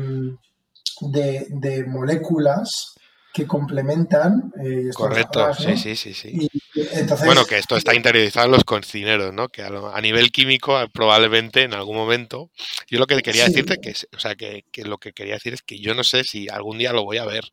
[SPEAKER 1] de, de moléculas que complementan. Eh,
[SPEAKER 2] Correcto, sí, sí, sí. sí. Y, entonces, bueno, que esto está interiorizado en los cocineros, ¿no? Que a, lo, a, nivel químico probablemente en algún momento. Yo lo que quería sí. decirte, que, o sea, que, que, lo que quería decir es que yo no sé si algún día lo voy a ver.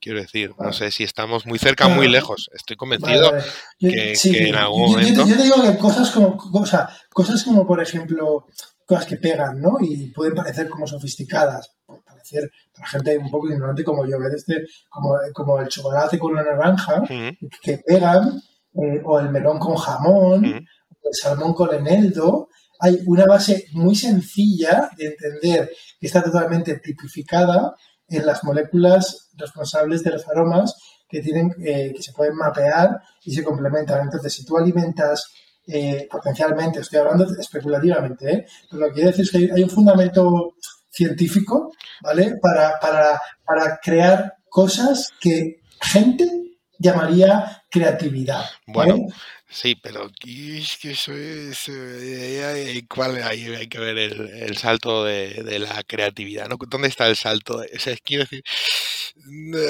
[SPEAKER 2] Quiero decir, no sé si estamos muy cerca o muy lejos. Estoy convencido vale, vale. Yo, que,
[SPEAKER 1] sí,
[SPEAKER 2] que, en algún
[SPEAKER 1] yo,
[SPEAKER 2] momento.
[SPEAKER 1] Yo, te digo que cosas como, o sea, cosas como por ejemplo, cosas que pegan, ¿no? Y pueden parecer como sofisticadas parecer para gente un poco ignorante como yo, ¿ves? Este, como, como el chocolate con la naranja, que pegan, eh, o el melón con jamón, o el salmón con eneldo. Hay una base muy sencilla de entender que está totalmente tipificada en las moléculas responsables de los aromas que, tienen, eh, que se pueden mapear y se complementan. Entonces, si tú alimentas eh, potencialmente, estoy hablando especulativamente, ¿eh? pero lo que quiero decir es que hay, un fundamento científico, ¿vale? Para, para, para crear cosas que gente llamaría creatividad.
[SPEAKER 2] Bueno, sí, pero es que eso es. Eh, ¿Cuál hay, hay que ver el, salto de, la creatividad? ¿Dónde está el salto? O sea, quiero decir,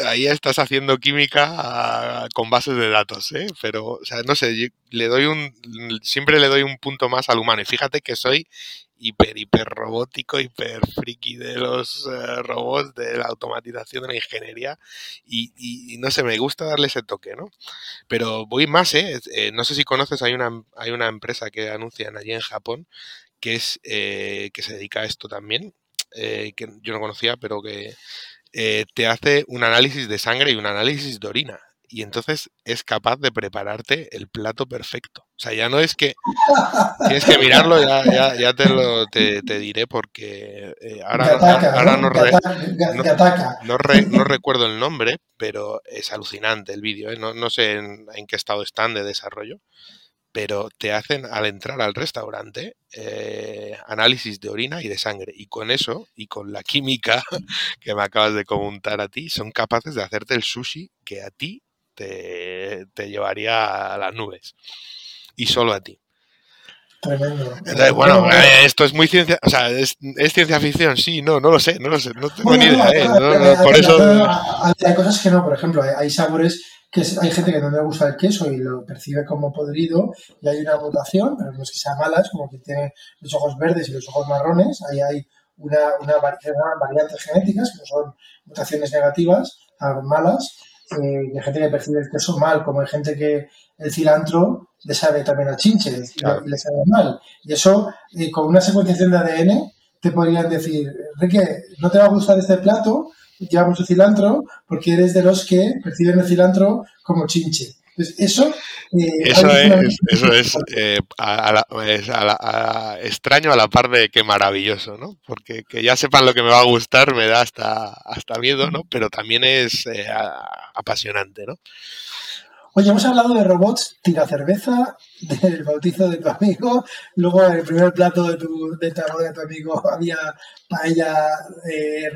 [SPEAKER 2] ahí estás haciendo química con bases de datos, ¿eh? Pero, o sea, no sé, le doy un. Siempre le doy un punto más al humano. Y fíjate que soy hiper, hiper robótico, hiper friki de los eh, robots, de la automatización de la ingeniería y, no sé, me gusta darle ese toque, ¿no? Pero voy más, ¿eh? ¿eh? no sé si conoces, hay una, hay una empresa que anuncian allí en Japón que es eh, que se dedica a esto también, que yo no conocía, pero que te hace un análisis de sangre y un análisis de orina y entonces es capaz de prepararte el plato perfecto. O sea, ya no es que tienes que mirarlo, ya, ya, te lo te, diré porque ahora, no, no, recuerdo el nombre, pero es alucinante el vídeo. ¿eh? No, sé en, qué estado están de desarrollo, pero te hacen al entrar al restaurante eh, análisis de orina y de sangre. Y con eso, y con la química que me acabas de comentar a ti, son capaces de hacerte el sushi que a ti te, llevaría a las nubes. Y solo a ti.
[SPEAKER 1] Tremendo.
[SPEAKER 2] bueno, eh, esto es muy ciencia, o sea, ¿es, ciencia ficción, sí, no, no lo sé, no lo sé, no tengo ni idea, ¿eh? por eso...
[SPEAKER 1] Hay cosas que no, por ejemplo, hay, sabores que hay gente que no le gusta el queso y lo percibe como podrido y hay una mutación, pero no es que sea mala, es como que tiene los ojos verdes y los ojos marrones, ahí hay una, una, variantes genéticas que no son mutaciones negativas, malas, eh, hay gente que percibe el queso mal, como hay gente que el cilantro le sabe también a chinche y le sabe mal. Y eso, eh, con una secuenciación de ADN, te podrían decir, Enrique, no te va a gustar este plato, lleva mucho cilantro, porque eres de los que perciben el cilantro como chinche. Pues eso,
[SPEAKER 2] eh, eso es, eso es, eh, extraño a la par de que maravilloso, ¿no? Porque que ya sepan lo que me va a gustar me da hasta, hasta miedo, ¿no? Pero también es eh, apasionante, ¿no?
[SPEAKER 1] Oye, hemos hablado de robots, tira cerveza, del bautizo de tu amigo, luego en el primer plato de tu, de tu, de tu amigo había paella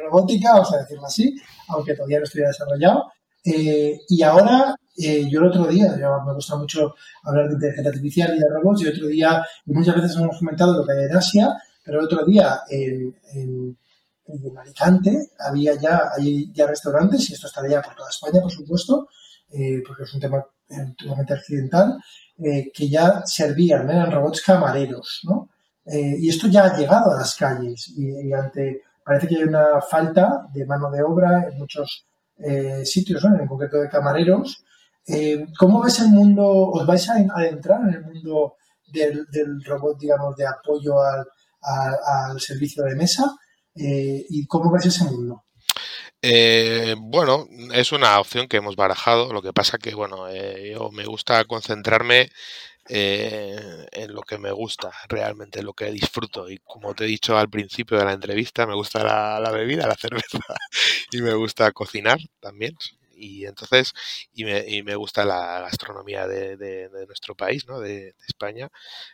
[SPEAKER 1] robótica, vamos a decirlo así, aunque todavía no estuviera desarrollado. y ahora eh, yo el otro día, me gusta mucho hablar de inteligencia artificial y de robots, y el otro día, muchas veces hemos comentado lo que hay en Asia, pero el otro día en, Alicante había ya, hay ya restaurantes, y esto estaría por toda España, por supuesto, eh, porque es un tema totalmente accidental, eh, que ya servían, eran robots camareros, ¿no? y esto ya ha llegado a las calles y, ante, parece que hay una falta de mano de obra en muchos sitios, ¿no? en concreto de camareros, eh, ¿Cómo ves el mundo? ¿Os vais a adentrar en el mundo del, robot, digamos, de apoyo al, servicio de mesa? Eh, ¿Y cómo ves ese mundo?
[SPEAKER 2] Eh, bueno, es una opción que hemos barajado. Lo que pasa que, bueno, yo me gusta concentrarme en lo que me gusta realmente, en lo que disfruto. Y como te he dicho al principio de la entrevista, me gusta la bebida, la cerveza y me gusta cocinar también y entonces, y me, y me gusta la gastronomía de, de, nuestro país, ¿no? De, España.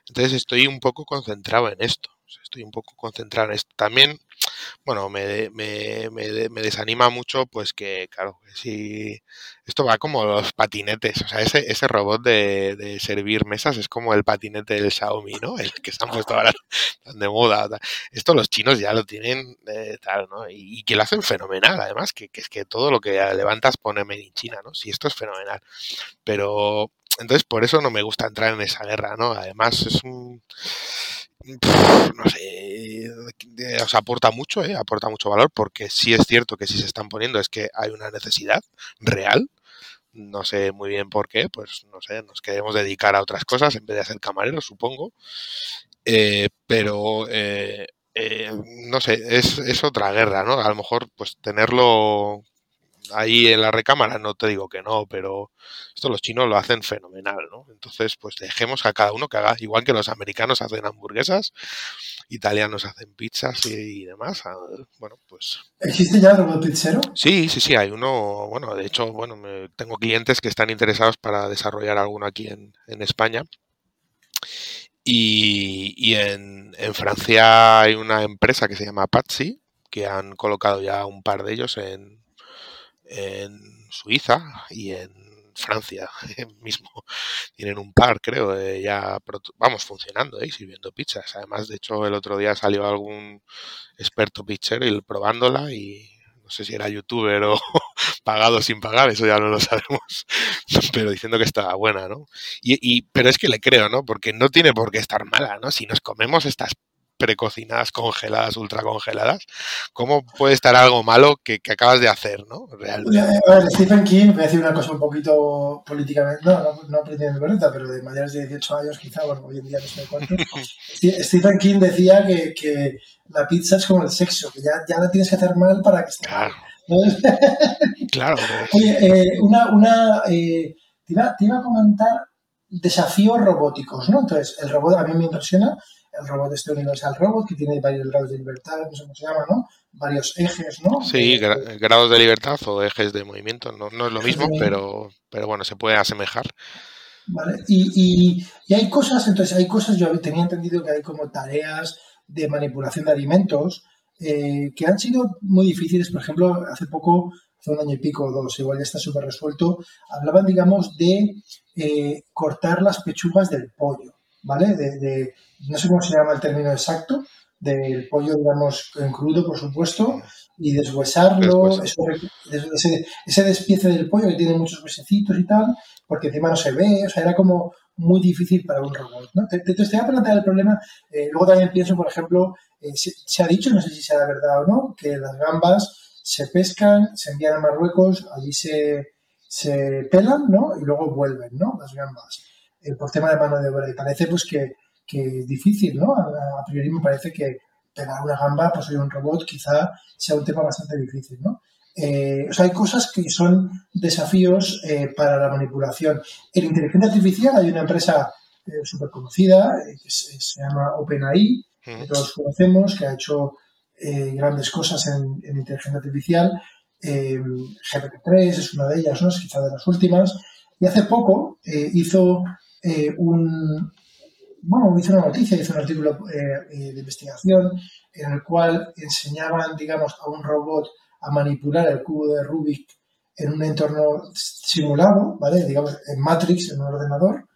[SPEAKER 2] Entonces estoy un poco concentrado en esto. Estoy un poco concentrado en esto. También, bueno, me, me, me, me desanima mucho, pues que, claro, si esto va como los patinetes, o sea, ese, ese robot de, servir mesas es como el patinete del Xiaomi, ¿no? El que se han puesto ahora tan de moda. Esto los chinos ya lo tienen eh, tal, ¿no? Y, que lo hacen fenomenal, además, que, es que todo lo que levantas pone Made in China, ¿no? Sí, esto es fenomenal. Pero, entonces, por eso no me gusta entrar en esa guerra, ¿no? Además, es un no sé, os aporta mucho, ¿eh? aporta mucho valor, porque sí es cierto que si se están poniendo es que hay una necesidad real. No sé muy bien por qué, pues no sé, nos queremos dedicar a otras cosas en vez de ser camareros, supongo. Eh, pero eh, no sé, es, es, otra guerra, ¿no? A lo mejor, pues tenerlo ahí en la recámara no te digo que no, pero esto los chinos lo hacen fenomenal, ¿no? Entonces, pues dejemos a cada uno que haga, igual que los americanos hacen hamburguesas, italianos hacen pizzas y, demás. Ah, bueno, pues.
[SPEAKER 1] ¿Existe ya robot pizzero?
[SPEAKER 2] Sí, sí, sí, hay uno, bueno, de hecho, bueno, tengo clientes que están interesados para desarrollar alguno aquí en, en España Y, en, en, Francia hay una empresa que se llama Patsy, que han colocado ya un par de ellos en, en Suiza y en Francia mismo. Tienen un par, creo, ya, vamos, funcionando, ¿eh? sirviendo pizzas. Además, de hecho, el otro día salió algún experto pitcher y probándola y no sé si era youtuber o pagado sin pagar, eso ya no lo sabemos, pero diciendo que estaba buena, ¿no? Y, y, pero es que le creo, ¿no? Porque no tiene por qué estar mala, ¿no? Si nos comemos estas precocinadas, congeladas, ultra congeladas, ¿cómo puede estar algo malo que, acabas de hacer, ¿no?
[SPEAKER 1] Realmente. A ver, Stephen King, voy a decir una cosa un poquito políticamente, no, no, no políticamente correcta, pero de mayores de 18 años quizá, bueno, hoy en día no sé cuánto. Stephen King decía que, que, la pizza es como el sexo, que ya, ya la tienes que hacer mal para que esté
[SPEAKER 2] Claro. claro.
[SPEAKER 1] Oye, eh, una, una eh, te, iba, te iba a comentar desafíos robóticos, ¿no? Entonces, el robot a mí me impresiona el robot este Universal Robot, que tiene varios grados de libertad, no sé cómo se llama, ¿no? Varios ejes, ¿no?
[SPEAKER 2] Sí, grados de libertad o ejes de movimiento, no, no es lo mismo, pero, pero bueno, se puede asemejar.
[SPEAKER 1] Vale, y, y, hay cosas, entonces hay cosas, yo tenía entendido que hay como tareas de manipulación de alimentos eh, que han sido muy difíciles, por ejemplo, hace poco, hace un año y pico o dos, igual ya está súper resuelto, hablaban, digamos, de eh, cortar las pechugas del pollo. ¿Vale? De, no sé cómo se llama el término exacto, del pollo, digamos, en crudo, por supuesto, y deshuesarlo, ese, ese, despiece del pollo que tiene muchos huesecitos y tal, porque encima no se ve, o sea, era como muy difícil para un robot, ¿no? Te, te, voy a plantear el problema, eh, luego también pienso, por ejemplo, eh, se, ha dicho, no sé si sea verdad o no, que las gambas se pescan, se envían a Marruecos, allí se, se pelan, ¿no? Y luego vuelven, ¿no? Las gambas. Eh, por tema de mano de obra. Y parece pues que, que es difícil, ¿no? A, priori me parece que pegar una gamba, pues soy un robot, quizá sea un tema bastante difícil, ¿no? Eh, o sea, hay cosas que son desafíos eh, para la manipulación. En inteligencia artificial hay una empresa súper conocida que se, llama OpenAI, que todos conocemos, que ha hecho grandes cosas en, en inteligencia artificial. GPT-3 es una de ellas, ¿no? Es quizá de las últimas. Y hace poco hizo eh, un, bueno, hizo una noticia, hizo un artículo eh, eh, de investigación en el cual enseñaban, digamos, a un robot a manipular el cubo de Rubik en un entorno simulado, ¿vale? Digamos, en Matrix, en un ordenador.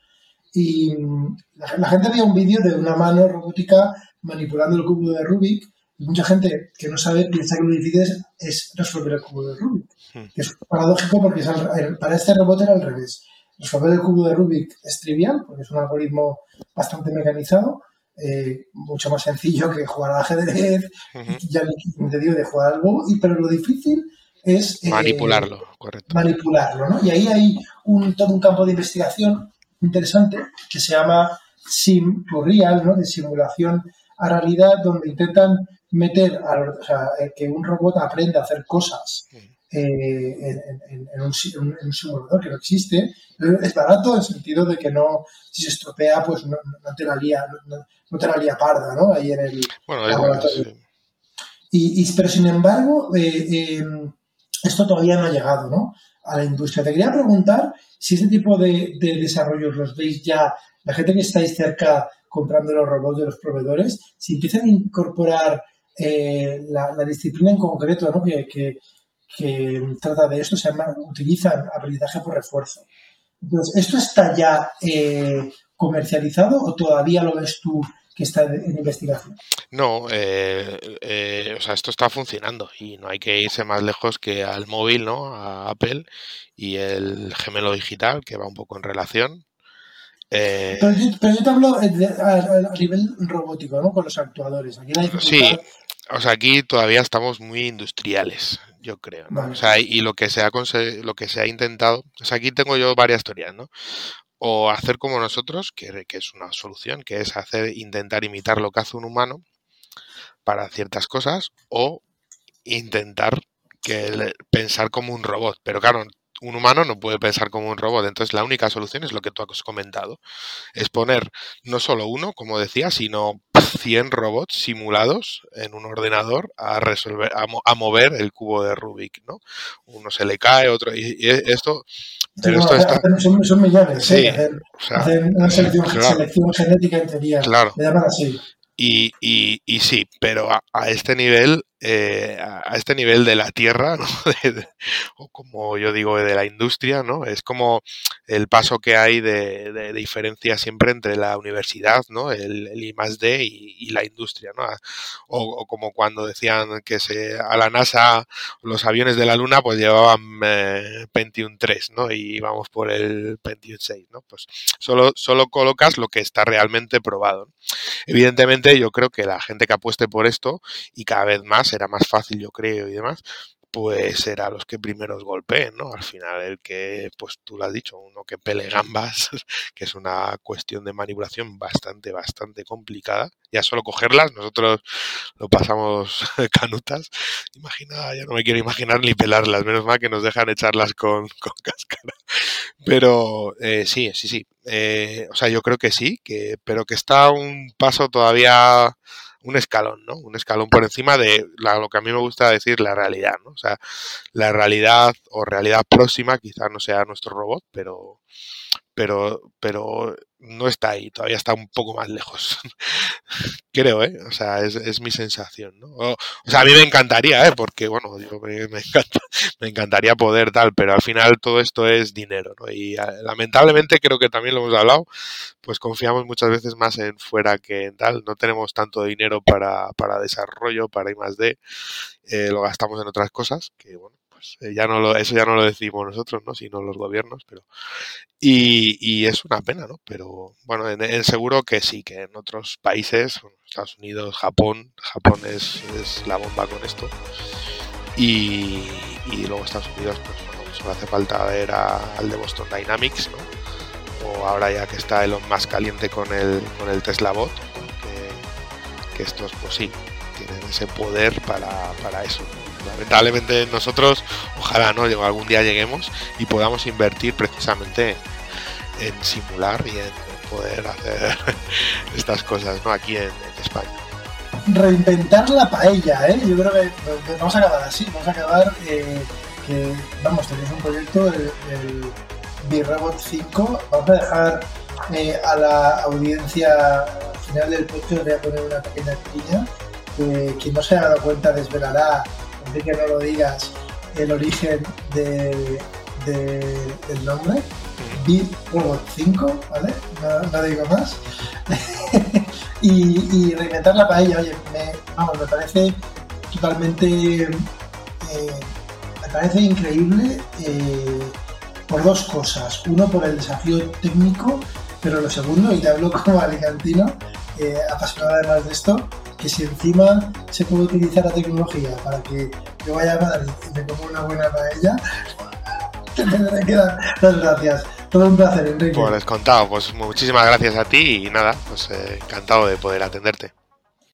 [SPEAKER 1] Y mm, la, gente veía un vídeo de una mano robótica manipulando el cubo de Rubik y mucha gente que no sabe piensa que lo difícil es, resolver el cubo de Rubik. Hmm. es paradójico porque para este robot era al revés resolver el cubo de Rubik es trivial, porque es un algoritmo bastante mecanizado, eh, mucho más sencillo que jugar al ajedrez, ya te digo de jugar algo, y, pero lo difícil es...
[SPEAKER 2] Eh, manipularlo, correcto.
[SPEAKER 1] Manipularlo, ¿no? Y ahí hay un, todo un campo de investigación interesante que se llama Sim to Real, ¿no? De simulación a realidad, donde intentan meter, o sea, eh, que un robot aprenda a hacer cosas eh, en, un, simulador que no existe. Es barato en el sentido de que no, si se estropea, pues no, te la lía, no, te la lía parda, ¿no? Ahí en el laboratorio. Y, pero sin embargo, eh, em, esto todavía no ha llegado, ¿no? A la industria. Te quería preguntar si este tipo de, desarrollos los veis ya, la gente que estáis cerca comprando los robots de los proveedores, si empiezan a incorporar eh, la, disciplina en concreto, ¿no? que, que trata de esto, se llama, utilizan aprendizaje por refuerzo. Entonces, ¿esto está ya eh, comercializado o todavía lo ves tú que está en investigación?
[SPEAKER 2] No, eh, eh, o sea, esto está funcionando y no hay que irse más lejos que al móvil, ¿no? A Apple y el gemelo digital, que va un poco en relación.
[SPEAKER 1] Pero yo, te hablo a, nivel robótico, ¿no? Con los actuadores. Aquí
[SPEAKER 2] Sí, o sea, aquí todavía estamos muy industriales yo creo. ¿no? O sea, y lo que se ha lo que se ha intentado, o sea, aquí tengo yo varias teorías, ¿no? O hacer como nosotros, que, que, es una solución, que es hacer, intentar imitar lo que hace un humano para ciertas cosas, o intentar que pensar como un robot. Pero claro, un humano no puede pensar como un robot. Entonces la única solución es lo que tú has comentado. Es poner no solo uno, como decía, sino 100 robots simulados en un ordenador a resolver, a, mover el cubo de Rubik, ¿no? Uno se le cae, otro... Y, esto...
[SPEAKER 1] Pero esto está... son, millones, ¿eh? Hacer, una selección, genética en teoría.
[SPEAKER 2] Claro.
[SPEAKER 1] Le llaman así.
[SPEAKER 2] Y, y, y, sí, pero a, este nivel, eh, a este nivel de la tierra, ¿no? o como yo digo, de la industria, ¿no? Es como el paso que hay de, de, diferencia siempre entre la universidad, ¿no? El, el I más D y, la industria, ¿no? O, como cuando decían que se, a la NASA los aviones de la Luna pues llevaban eh, Pentium 3, ¿no? Y íbamos por el Pentium 6, ¿no? Pues solo, solo colocas lo que está realmente probado. Evidentemente yo creo que la gente que apueste por esto y cada vez más será más fácil yo creo y demás, pues será los que primeros golpeen, ¿no? Al final el que, pues tú lo has dicho, uno que pele gambas, que es una cuestión de manipulación bastante, bastante complicada. Ya solo cogerlas, nosotros lo pasamos canutas. Imagina, ya no me quiero imaginar ni pelarlas, menos mal que nos dejan echarlas con, con cáscara. Pero eh, sí, sí, sí. Eh, o sea, yo creo que sí, que, pero que está un paso todavía un escalón, ¿no? Un escalón por encima de lo que a mí me gusta decir la realidad, ¿no? O sea, la realidad o realidad próxima quizás no sea nuestro robot, pero pero, pero no está ahí, todavía está un poco más lejos. Creo, ¿eh? O sea, es, es mi sensación, ¿no? O, sea, a mí me encantaría, ¿eh? Porque, bueno, yo me, encanta, me encantaría poder tal, pero al final todo esto es dinero, ¿no? Y ah, lamentablemente creo que también lo hemos hablado, pues confiamos muchas veces más en fuera que en tal, no tenemos tanto dinero para, para desarrollo, para I D, eh, lo gastamos en otras cosas, que, bueno, pues eh, ya no lo, eso ya no lo decimos nosotros, ¿no? sino los gobiernos, pero y, es una pena, ¿no? Pero bueno, en, seguro que sí, que en otros países, Estados Unidos, Japón, Japón es, es la bomba con esto y, y, luego Estados Unidos, pues bueno, solo hace falta ver al de Boston Dynamics, ¿no? O ahora ya que está Elon más caliente con el, con el Tesla Bot, que, que estos pues sí, tienen ese poder para, para eso lamentablemente nosotros, ojalá no algún día lleguemos y podamos invertir precisamente en, simular y en poder hacer estas cosas ¿no? aquí en, España.
[SPEAKER 1] Reinventar la paella, ¿eh? yo creo que vamos a acabar así, vamos a acabar eh, que, vamos, tenemos un proyecto, el, el B-Robot 5, vamos a dejar eh, a la audiencia al final del podcast, voy a poner una pequeña piña, que quien no se haya dado cuenta desvelará que no lo digas el origen de, del nombre. Beat Robot 5, ¿vale? No, digo más. y, reinventar la paella, oye, me, vamos, me parece totalmente. Eh, me parece increíble eh, por dos cosas. Uno, por el desafío técnico, pero lo segundo, y te hablo como alicantino, eh, apasionado además de esto, que si encima se puede utilizar la tecnología para que yo vaya a Madrid y me como una buena paella, te tendré que dar las gracias. Todo un placer, Enrique.
[SPEAKER 2] Pues contado, pues muchísimas gracias a ti y nada, pues eh, encantado de poder atenderte.